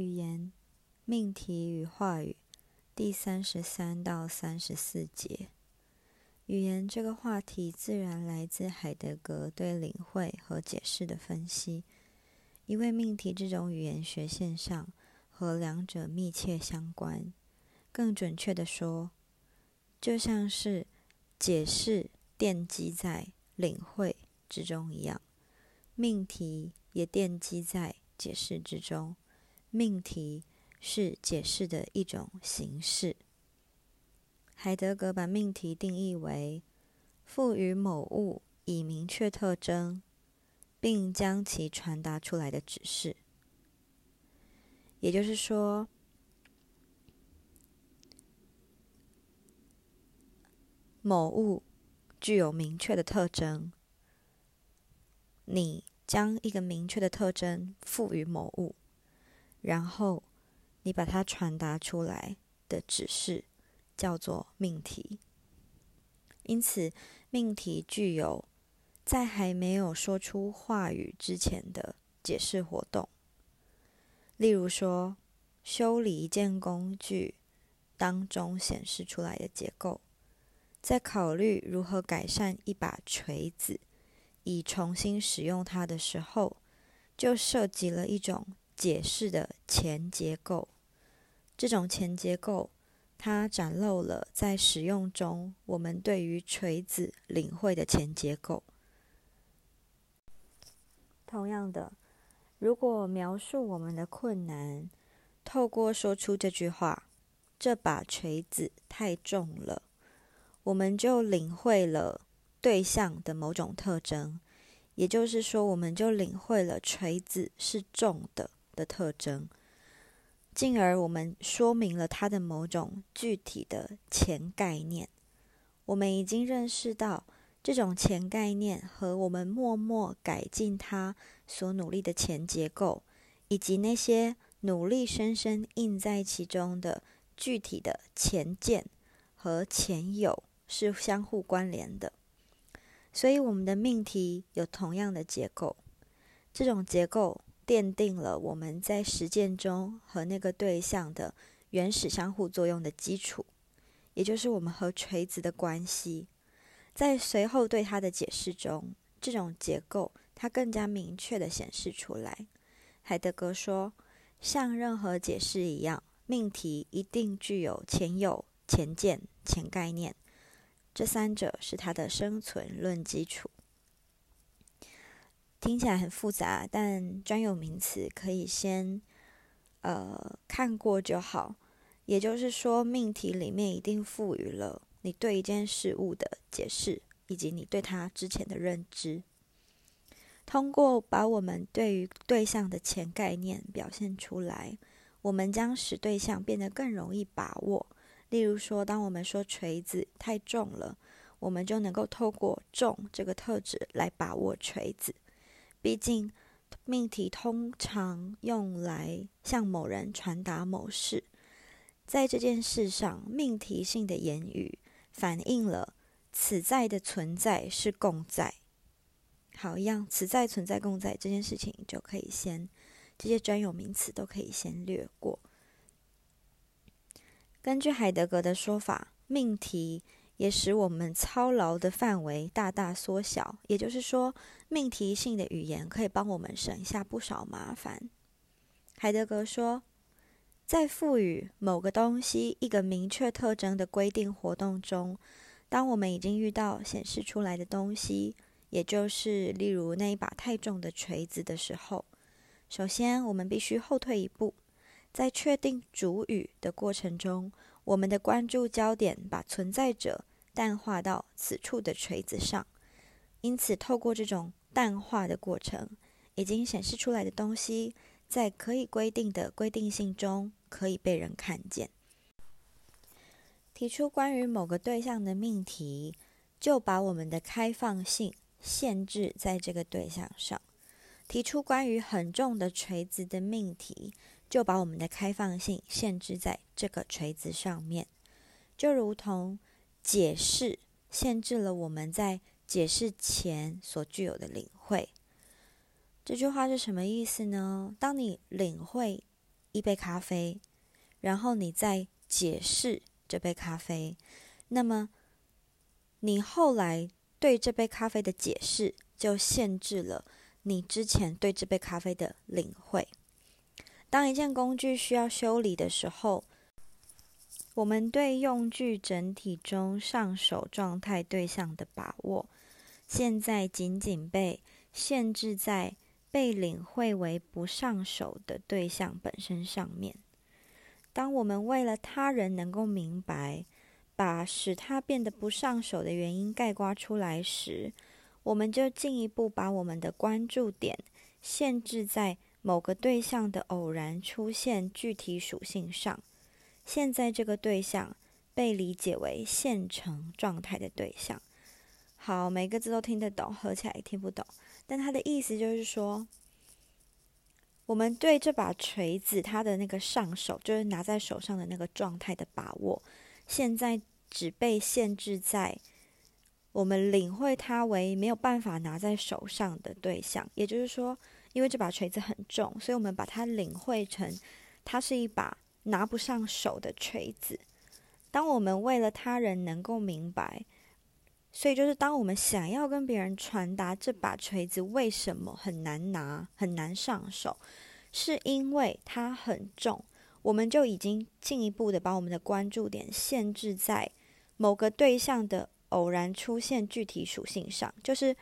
语言、命题与话语第三十三到三十四节。语言这个话题自然来自海德格对领会和解释的分析，因为命题这种语言学现象和两者密切相关。更准确的说，就像是解释奠基在领会之中一样，命题也奠基在解释之中。命题是解释的一种形式。海德格把命题定义为赋予某物以明确特征，并将其传达出来的指示。也就是说，某物具有明确的特征，你将一个明确的特征赋予某物。然后，你把它传达出来的指示叫做命题。因此，命题具有在还没有说出话语之前的解释活动。例如说，修理一件工具当中显示出来的结构，在考虑如何改善一把锤子以重新使用它的时候，就涉及了一种。解释的前结构，这种前结构，它展露了在使用中我们对于锤子领会的前结构。同样的，如果描述我们的困难，透过说出这句话：“这把锤子太重了”，我们就领会了对象的某种特征，也就是说，我们就领会了锤子是重的。的特征，进而我们说明了它的某种具体的前概念。我们已经认识到这种前概念和我们默默改进它所努力的前结构，以及那些努力深深印在其中的具体的前见和前有是相互关联的。所以，我们的命题有同样的结构，这种结构。奠定了我们在实践中和那个对象的原始相互作用的基础，也就是我们和锤子的关系。在随后对它的解释中，这种结构它更加明确的显示出来。海德格说，像任何解释一样，命题一定具有前有、前见、前概念，这三者是它的生存论基础。听起来很复杂，但专有名词可以先呃看过就好。也就是说，命题里面一定赋予了你对一件事物的解释，以及你对它之前的认知。通过把我们对于对象的前概念表现出来，我们将使对象变得更容易把握。例如说，当我们说锤子太重了，我们就能够透过重这个特质来把握锤子。毕竟，命题通常用来向某人传达某事，在这件事上，命题性的言语反映了此在的存在是共在。好，一样，此在存在共在这件事情就可以先这些专有名词都可以先略过。根据海德格的说法，命题。也使我们操劳的范围大大缩小。也就是说，命题性的语言可以帮我们省下不少麻烦。海德格说，在赋予某个东西一个明确特征的规定活动中，当我们已经遇到显示出来的东西，也就是例如那一把太重的锤子的时候，首先我们必须后退一步，在确定主语的过程中，我们的关注焦点把存在者。淡化到此处的锤子上，因此透过这种淡化的过程，已经显示出来的东西，在可以规定的规定性中可以被人看见。提出关于某个对象的命题，就把我们的开放性限制在这个对象上；提出关于很重的锤子的命题，就把我们的开放性限制在这个锤子上面，就如同。解释限制了我们在解释前所具有的领会。这句话是什么意思呢？当你领会一杯咖啡，然后你再解释这杯咖啡，那么你后来对这杯咖啡的解释，就限制了你之前对这杯咖啡的领会。当一件工具需要修理的时候，我们对用具整体中上手状态对象的把握，现在仅仅被限制在被领会为不上手的对象本身上面。当我们为了他人能够明白，把使他变得不上手的原因概括出来时，我们就进一步把我们的关注点限制在某个对象的偶然出现具体属性上。现在这个对象被理解为现成状态的对象。好，每个字都听得懂，合起来也听不懂。但他的意思就是说，我们对这把锤子它的那个上手，就是拿在手上的那个状态的把握，现在只被限制在我们领会它为没有办法拿在手上的对象。也就是说，因为这把锤子很重，所以我们把它领会成它是一把。拿不上手的锤子。当我们为了他人能够明白，所以就是当我们想要跟别人传达这把锤子为什么很难拿、很难上手，是因为它很重，我们就已经进一步的把我们的关注点限制在某个对象的偶然出现具体属性上，就是。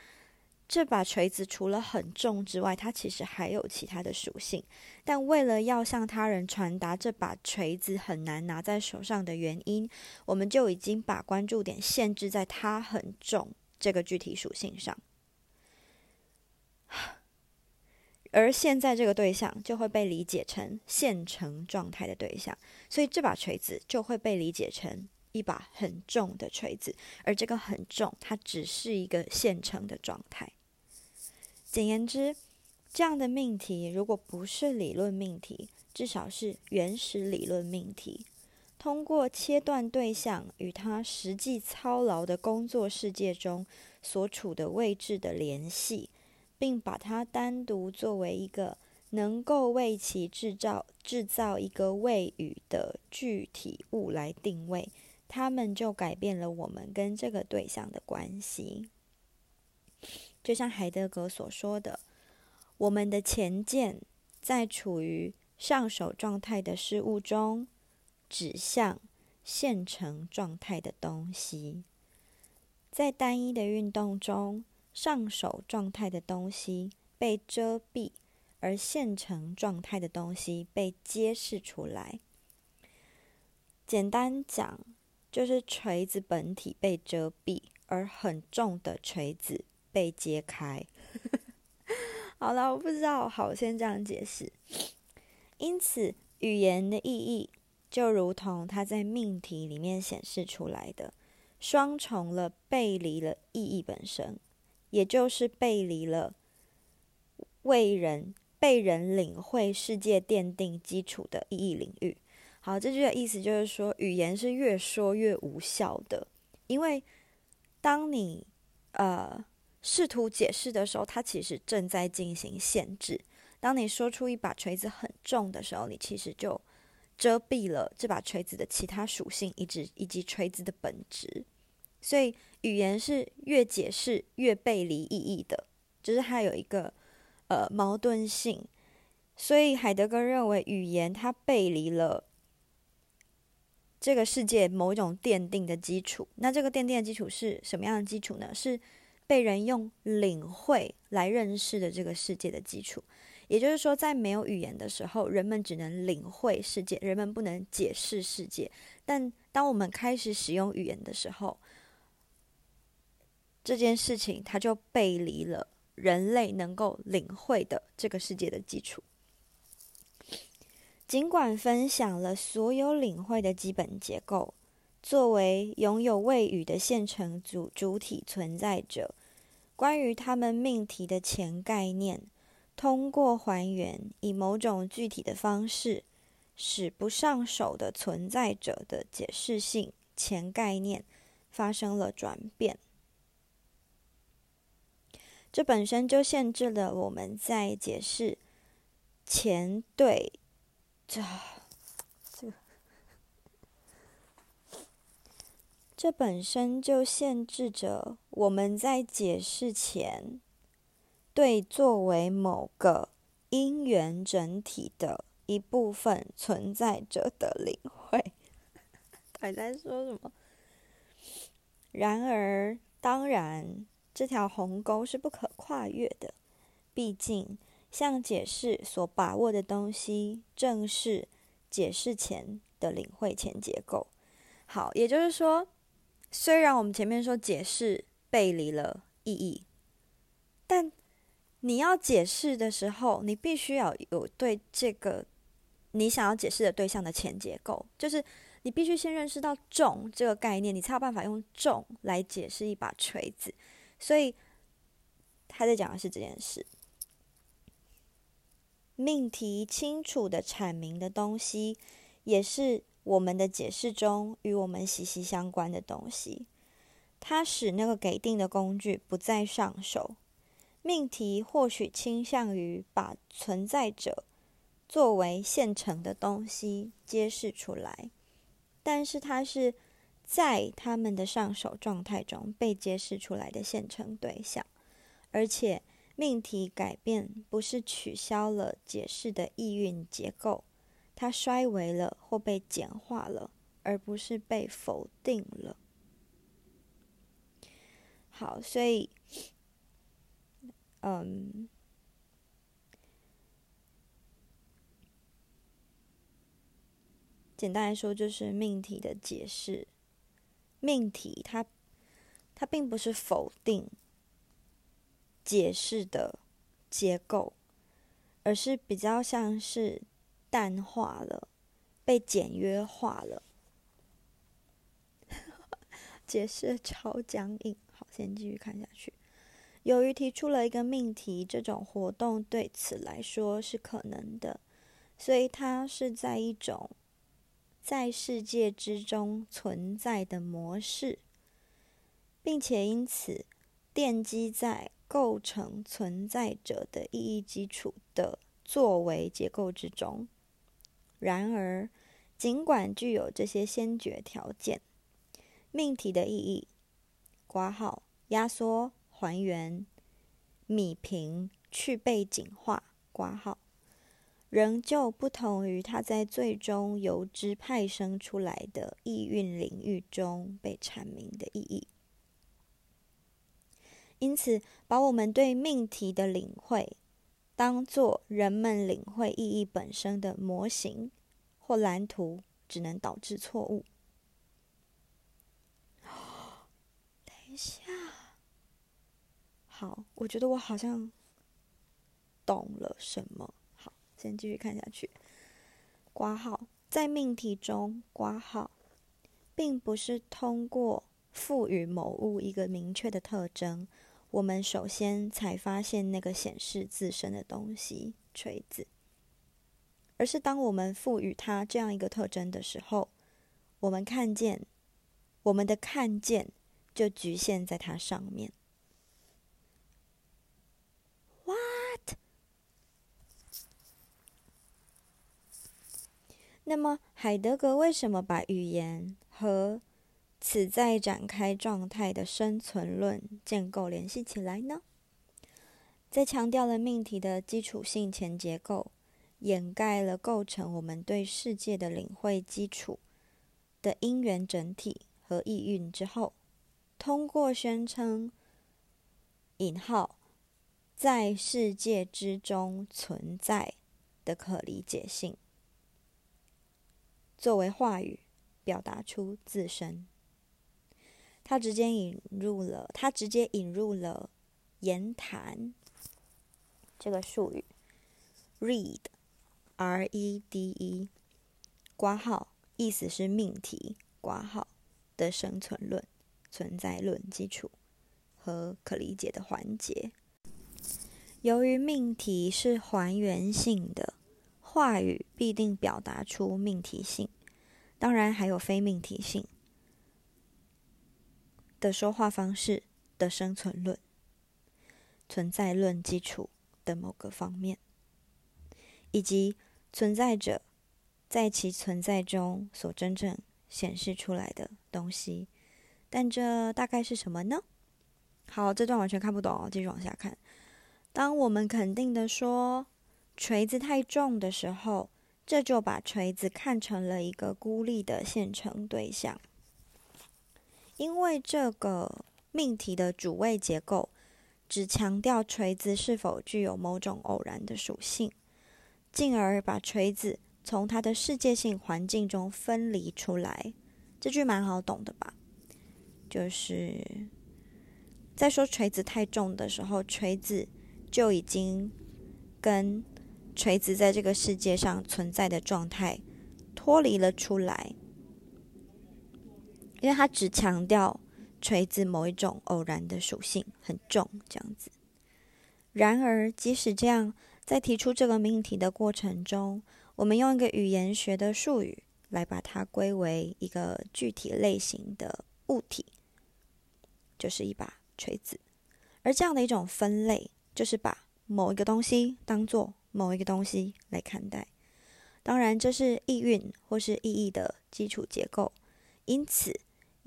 这把锤子除了很重之外，它其实还有其他的属性。但为了要向他人传达这把锤子很难拿在手上的原因，我们就已经把关注点限制在它很重这个具体属性上。而现在这个对象就会被理解成现成状态的对象，所以这把锤子就会被理解成。一把很重的锤子，而这个很重，它只是一个现成的状态。简言之，这样的命题如果不是理论命题，至少是原始理论命题。通过切断对象与他实际操劳的工作世界中所处的位置的联系，并把它单独作为一个能够为其制造制造一个谓语的具体物来定位。他们就改变了我们跟这个对象的关系，就像海德格所说的：“我们的前见在处于上手状态的事物中，指向现成状态的东西。在单一的运动中，上手状态的东西被遮蔽，而现成状态的东西被揭示出来。简单讲。”就是锤子本体被遮蔽，而很重的锤子被揭开。好了，我不知道，好，先这样解释。因此，语言的意义就如同它在命题里面显示出来的，双重了背离了意义本身，也就是背离了为人被人领会世界奠定基础的意义领域。好，这句的意思就是说，语言是越说越无效的，因为当你呃试图解释的时候，它其实正在进行限制。当你说出一把锤子很重的时候，你其实就遮蔽了这把锤子的其他属性，以及以及锤子的本质。所以，语言是越解释越背离意义的，就是它有一个呃矛盾性。所以，海德格认为语言它背离了。这个世界某种奠定的基础，那这个奠定的基础是什么样的基础呢？是被人用领会来认识的这个世界的基础。也就是说，在没有语言的时候，人们只能领会世界，人们不能解释世界。但当我们开始使用语言的时候，这件事情它就背离了人类能够领会的这个世界的基础。尽管分享了所有领会的基本结构，作为拥有谓语的现成主主体存在者，关于他们命题的前概念，通过还原以某种具体的方式，使不上手的存在者的解释性前概念发生了转变。这本身就限制了我们在解释前对。这这本身就限制着我们在解释前，对作为某个因缘整体的一部分存在着的领会。还在说什么？然而，当然，这条鸿沟是不可跨越的。毕竟，像解释所把握的东西，正是解释前的领会前结构。好，也就是说，虽然我们前面说解释背离了意义，但你要解释的时候，你必须要有对这个你想要解释的对象的前结构，就是。你必须先认识到“重”这个概念，你才有办法用“重”来解释一把锤子。所以他在讲的是这件事。命题清楚的阐明的东西，也是我们的解释中与我们息息相关的东西。它使那个给定的工具不再上手。命题或许倾向于把存在者作为现成的东西揭示出来。但是它是在他们的上手状态中被揭示出来的现成对象，而且命题改变不是取消了解释的意蕴结构，它衰微了或被简化了，而不是被否定了。好，所以，嗯。简单来说，就是命题的解释。命题它它并不是否定解释的结构，而是比较像是淡化了、被简约化了。解释超僵硬。好，先继续看下去。由于提出了一个命题，这种活动对此来说是可能的，所以它是在一种。在世界之中存在的模式，并且因此奠基在构成存在者的意义基础的作为结构之中。然而，尽管具有这些先决条件，命题的意义（括号压缩、还原、米平、去背景化）（括号）。仍旧不同于它在最终由之派生出来的意蕴领域中被阐明的意义。因此，把我们对命题的领会当做人们领会意义本身的模型或蓝图，只能导致错误。等一下，好，我觉得我好像懂了什么。好先继续看下去。挂号在命题中，挂号并不是通过赋予某物一个明确的特征，我们首先才发现那个显示自身的东西——锤子，而是当我们赋予它这样一个特征的时候，我们看见，我们的看见就局限在它上面。What？那么，海德格为什么把语言和此在展开状态的生存论建构联系起来呢？在强调了命题的基础性前结构，掩盖了构成我们对世界的领会基础的因缘整体和意蕴之后，通过宣称“引号在世界之中存在”的可理解性。作为话语表达出自身，他直接引入了他直接引入了言谈这个术语，read，r e d e，挂号意思是命题挂号的生存论、存在论基础和可理解的环节。由于命题是还原性的。话语必定表达出命题性，当然还有非命题性的说话方式的生存论、存在论基础的某个方面，以及存在者在其存在中所真正显示出来的东西。但这大概是什么呢？好，这段完全看不懂，继续往下看。当我们肯定的说锤子太重的时候，这就把锤子看成了一个孤立的现成对象，因为这个命题的主谓结构只强调锤子是否具有某种偶然的属性，进而把锤子从它的世界性环境中分离出来。这句蛮好懂的吧？就是在说锤子太重的时候，锤子就已经跟锤子在这个世界上存在的状态脱离了出来，因为它只强调锤子某一种偶然的属性很重这样子。然而，即使这样，在提出这个命题的过程中，我们用一个语言学的术语来把它归为一个具体类型的物体。就是一把锤子，而这样的一种分类，就是把某一个东西当做某一个东西来看待。当然，这是意蕴或是意义的基础结构，因此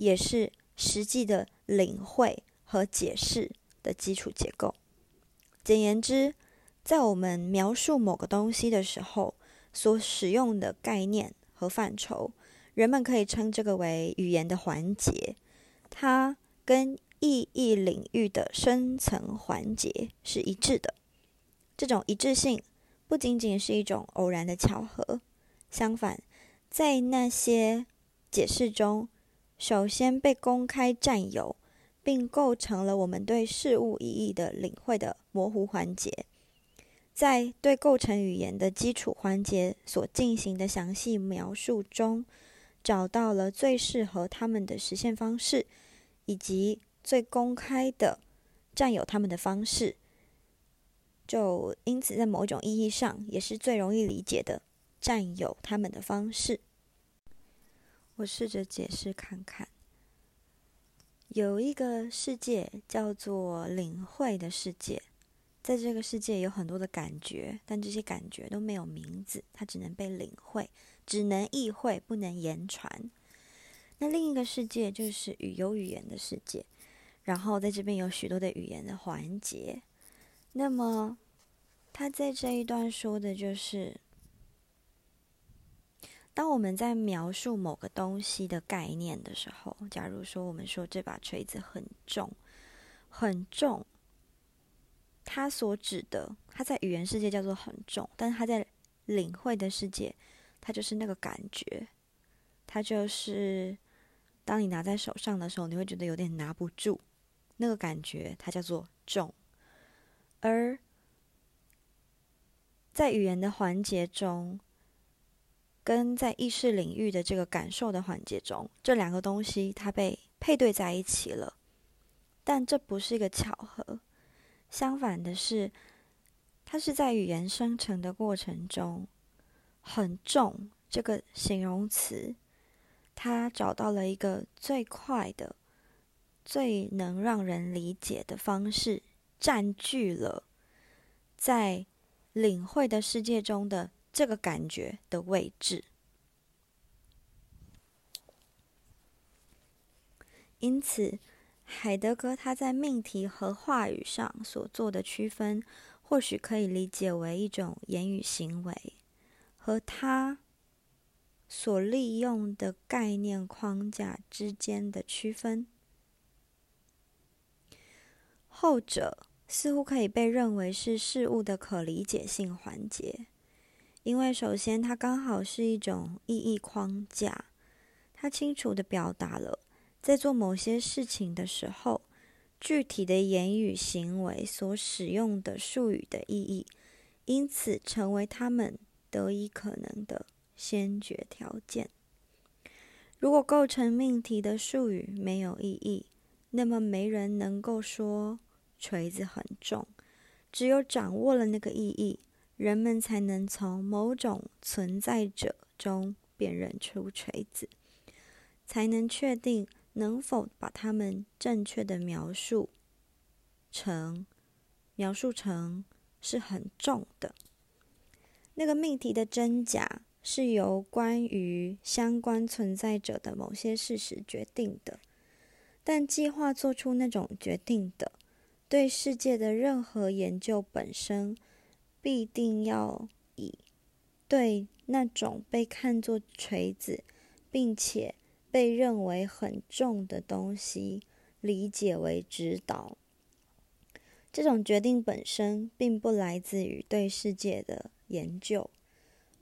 也是实际的领会和解释的基础结构。简言之，在我们描述某个东西的时候，所使用的概念和范畴，人们可以称这个为语言的环节。它。跟意义领域的深层环节是一致的。这种一致性不仅仅是一种偶然的巧合，相反，在那些解释中，首先被公开占有，并构成了我们对事物意义的领会的模糊环节，在对构成语言的基础环节所进行的详细描述中，找到了最适合他们的实现方式。以及最公开的占有他们的方式，就因此在某种意义上也是最容易理解的占有他们的方式。我试着解释看看，有一个世界叫做领会的世界，在这个世界有很多的感觉，但这些感觉都没有名字，它只能被领会，只能意会，不能言传。那另一个世界就是语有语言的世界，然后在这边有许多的语言的环节。那么，他在这一段说的就是，当我们在描述某个东西的概念的时候，假如说我们说这把锤子很重，很重，它所指的，它在语言世界叫做很重，但是它在领会的世界，它就是那个感觉，它就是。当你拿在手上的时候，你会觉得有点拿不住，那个感觉它叫做重。而在语言的环节中，跟在意识领域的这个感受的环节中，这两个东西它被配对在一起了。但这不是一个巧合，相反的是，它是在语言生成的过程中，很重这个形容词。他找到了一个最快的、最能让人理解的方式，占据了在领会的世界中的这个感觉的位置。因此，海德格他在命题和话语上所做的区分，或许可以理解为一种言语行为，和他。所利用的概念框架之间的区分，后者似乎可以被认为是事物的可理解性环节，因为首先它刚好是一种意义框架，它清楚的表达了在做某些事情的时候，具体的言语行为所使用的术语的意义，因此成为他们得以可能的。先决条件。如果构成命题的术语没有意义，那么没人能够说锤子很重。只有掌握了那个意义，人们才能从某种存在者中辨认出锤子，才能确定能否把它们正确的描述成描述成是很重的。那个命题的真假。是由关于相关存在者的某些事实决定的，但计划做出那种决定的，对世界的任何研究本身，必定要以对那种被看作锤子，并且被认为很重的东西理解为指导。这种决定本身并不来自于对世界的研究。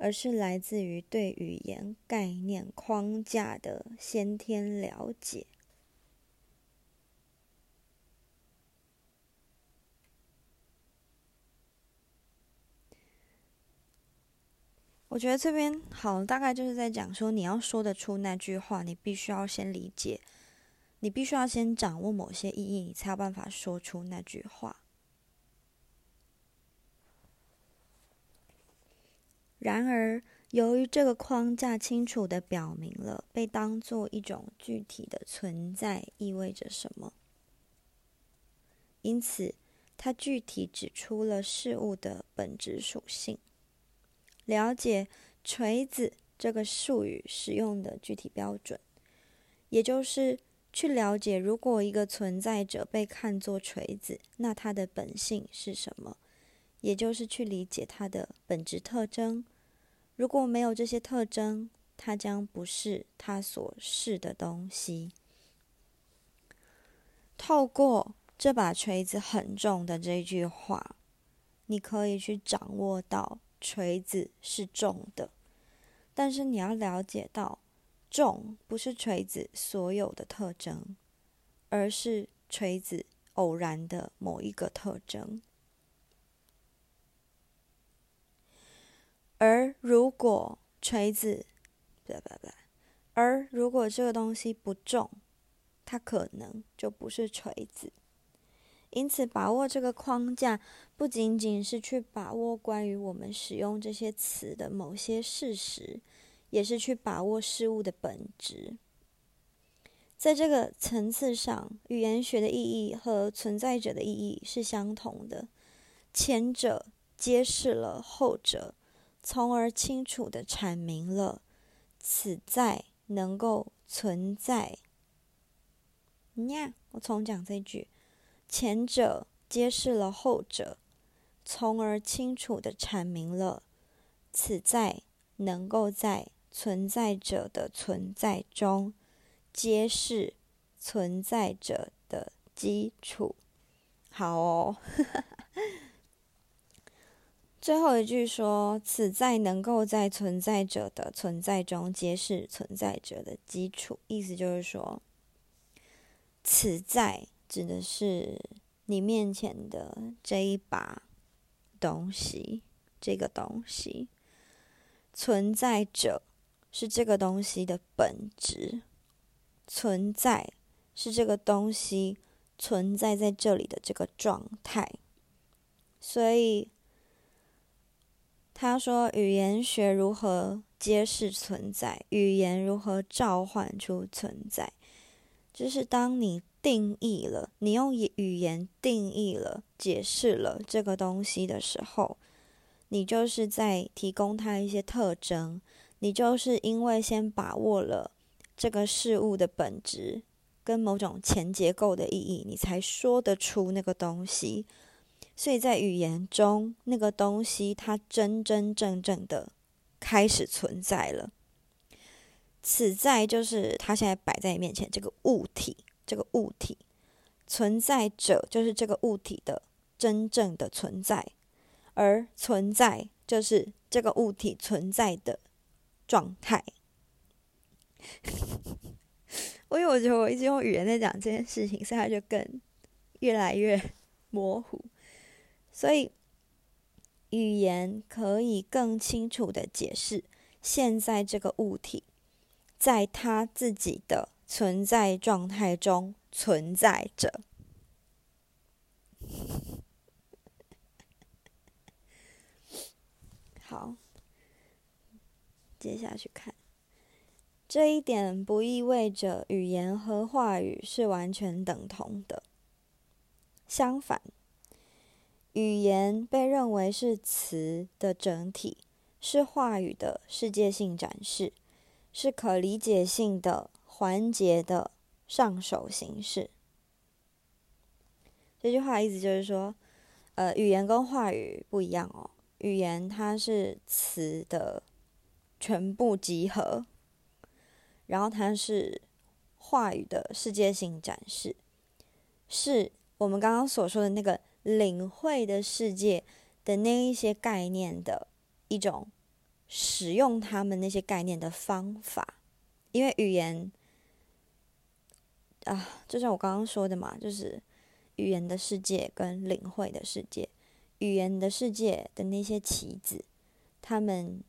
而是来自于对语言概念框架的先天了解。我觉得这边好，大概就是在讲说，你要说得出那句话，你必须要先理解，你必须要先掌握某些意义，你才有办法说出那句话。然而，由于这个框架清楚的表明了被当做一种具体的存在意味着什么，因此它具体指出了事物的本质属性。了解“锤子”这个术语使用的具体标准，也就是去了解，如果一个存在者被看作锤子，那它的本性是什么。也就是去理解它的本质特征。如果没有这些特征，它将不是它所是的东西。透过这把锤子很重的这句话，你可以去掌握到锤子是重的。但是你要了解到，重不是锤子所有的特征，而是锤子偶然的某一个特征。而如果锤子，不不不，而如果这个东西不重，它可能就不是锤子。因此，把握这个框架，不仅仅是去把握关于我们使用这些词的某些事实，也是去把握事物的本质。在这个层次上，语言学的意义和存在者的意义是相同的，前者揭示了后者。从而清楚的阐明了此在能够存在。呀，我重讲这句：前者揭示了后者，从而清楚的阐明了此在 能够在存在者的存在中揭示存在者的基础。好哦。最后一句说：“此在能够在存在者的存在中揭示存在者的基础。”意思就是说，此在指的是你面前的这一把东西，这个东西存在者是这个东西的本质，存在是这个东西存在在这里的这个状态，所以。他说：“语言学如何揭示存在？语言如何召唤出存在？就是当你定义了，你用语言定义了、解释了这个东西的时候，你就是在提供它一些特征。你就是因为先把握了这个事物的本质跟某种前结构的意义，你才说得出那个东西。”所以在语言中，那个东西它真真正正的开始存在了。此在就是它现在摆在你面前这个物体，这个物体存在者就是这个物体的真正的存在，而存在就是这个物体存在的状态。因为我觉得我一直用语言在讲这件事情，所以它就更越来越模糊。所以，语言可以更清楚的解释现在这个物体在它自己的存在状态中存在着。好，接下去看，这一点不意味着语言和话语是完全等同的，相反。语言被认为是词的整体，是话语的世界性展示，是可理解性的环节的上手形式。这句话意思就是说，呃，语言跟话语不一样哦。语言它是词的全部集合，然后它是话语的世界性展示，是我们刚刚所说的那个领会的世界的那一些概念的一种使用他们那些概念的方法。因为语言啊，就像我刚刚说的嘛，就是语言的世界跟领会的世界。语言的世界的那些棋子，他们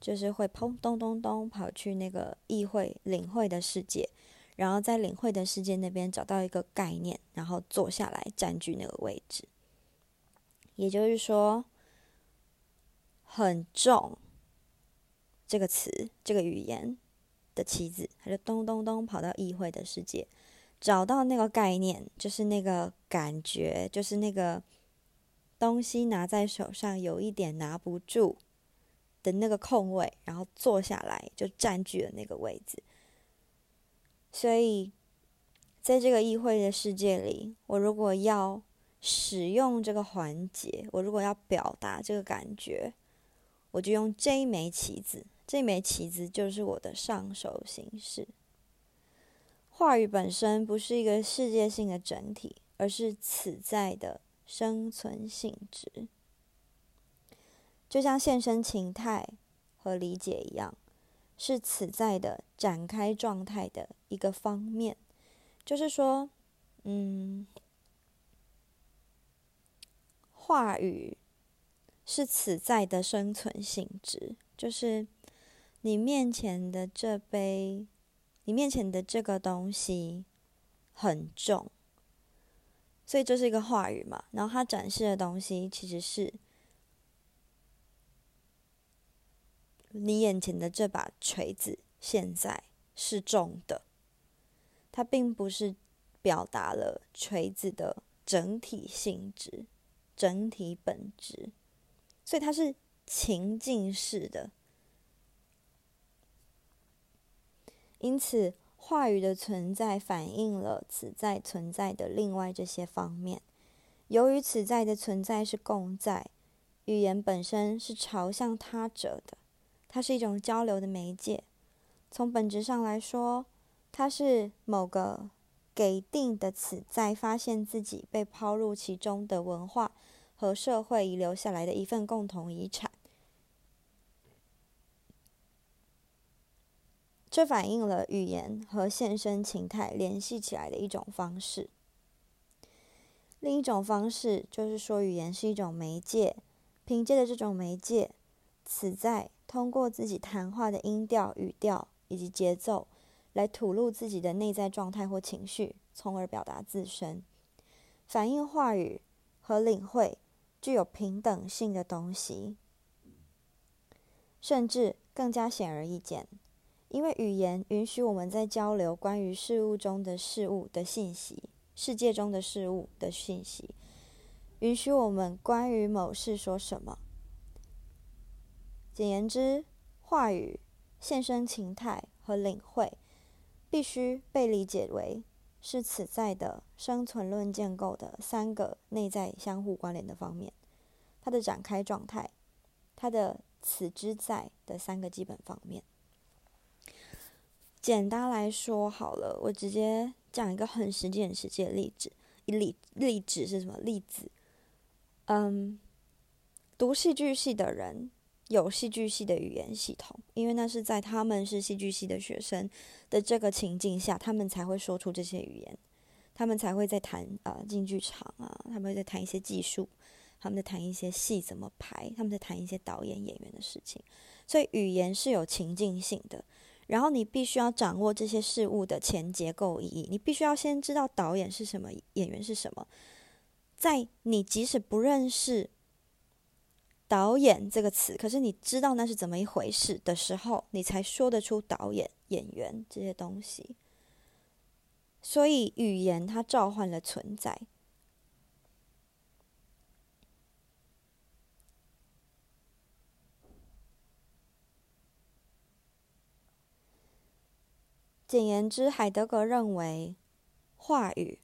就是会砰咚咚咚跑去那个议会领会的世界，然后在领会的世界那边找到一个概念，然后坐下来占据那个位置。也就是说，很重这个词，这个语言的棋子，它就咚咚咚跑到议会的世界，找到那个概念，就是那个感觉，就是那个。东西拿在手上有一点拿不住的那个空位，然后坐下来就占据了那个位置。所以，在这个议会的世界里，我如果要使用这个环节，我如果要表达这个感觉，我就用这一枚棋子。这枚棋子就是我的上手形式。话语本身不是一个世界性的整体，而是此在的。生存性质，就像现身情态和理解一样，是此在的展开状态的一个方面。就是说，嗯，话语是此在的生存性质，就是你面前的这杯，你面前的这个东西很重。所以这是一个话语嘛，然后它展示的东西其实是你眼前的这把锤子现在是重的，它并不是表达了锤子的整体性质、整体本质，所以它是情境式的，因此。话语的存在反映了此在存在的另外这些方面。由于此在的存在是共在，语言本身是朝向他者的，它是一种交流的媒介。从本质上来说，它是某个给定的此在发现自己被抛入其中的文化和社会遗留下来的一份共同遗产。这反映了语言和现身情态联系起来的一种方式。另一种方式就是说，语言是一种媒介，凭借着这种媒介，此在通过自己谈话的音调、语调以及节奏，来吐露自己的内在状态或情绪，从而表达自身。反映话语和领会具有平等性的东西，甚至更加显而易见。因为语言允许我们在交流关于事物中的事物的信息，世界中的事物的信息，允许我们关于某事说什么。简言之，话语、现身情态和领会，必须被理解为是此在的生存论建构的三个内在相互关联的方面，它的展开状态，它的此之在的三个基本方面。简单来说，好了，我直接讲一个很实际、很实际的例子。例例子是什么例子？嗯，读戏剧系的人有戏剧系的语言系统，因为那是在他们是戏剧系的学生的这个情境下，他们才会说出这些语言，他们才会在谈啊进剧场啊，他们会在谈一些技术，他们在谈一些戏怎么排，他们在谈一些导演演员的事情，所以语言是有情境性的。然后你必须要掌握这些事物的前结构意义，你必须要先知道导演是什么，演员是什么。在你即使不认识“导演”这个词，可是你知道那是怎么一回事的时候，你才说得出导演、演员这些东西。所以语言它召唤了存在。简言之，海德格认为，话语、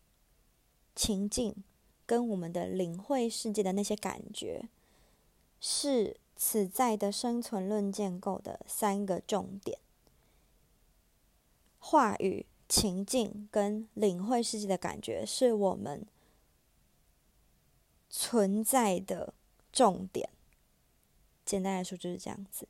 情境跟我们的领会世界的那些感觉，是此在的生存论建构的三个重点。话语、情境跟领会世界的感觉，是我们存在的重点。简单来说就是这样子。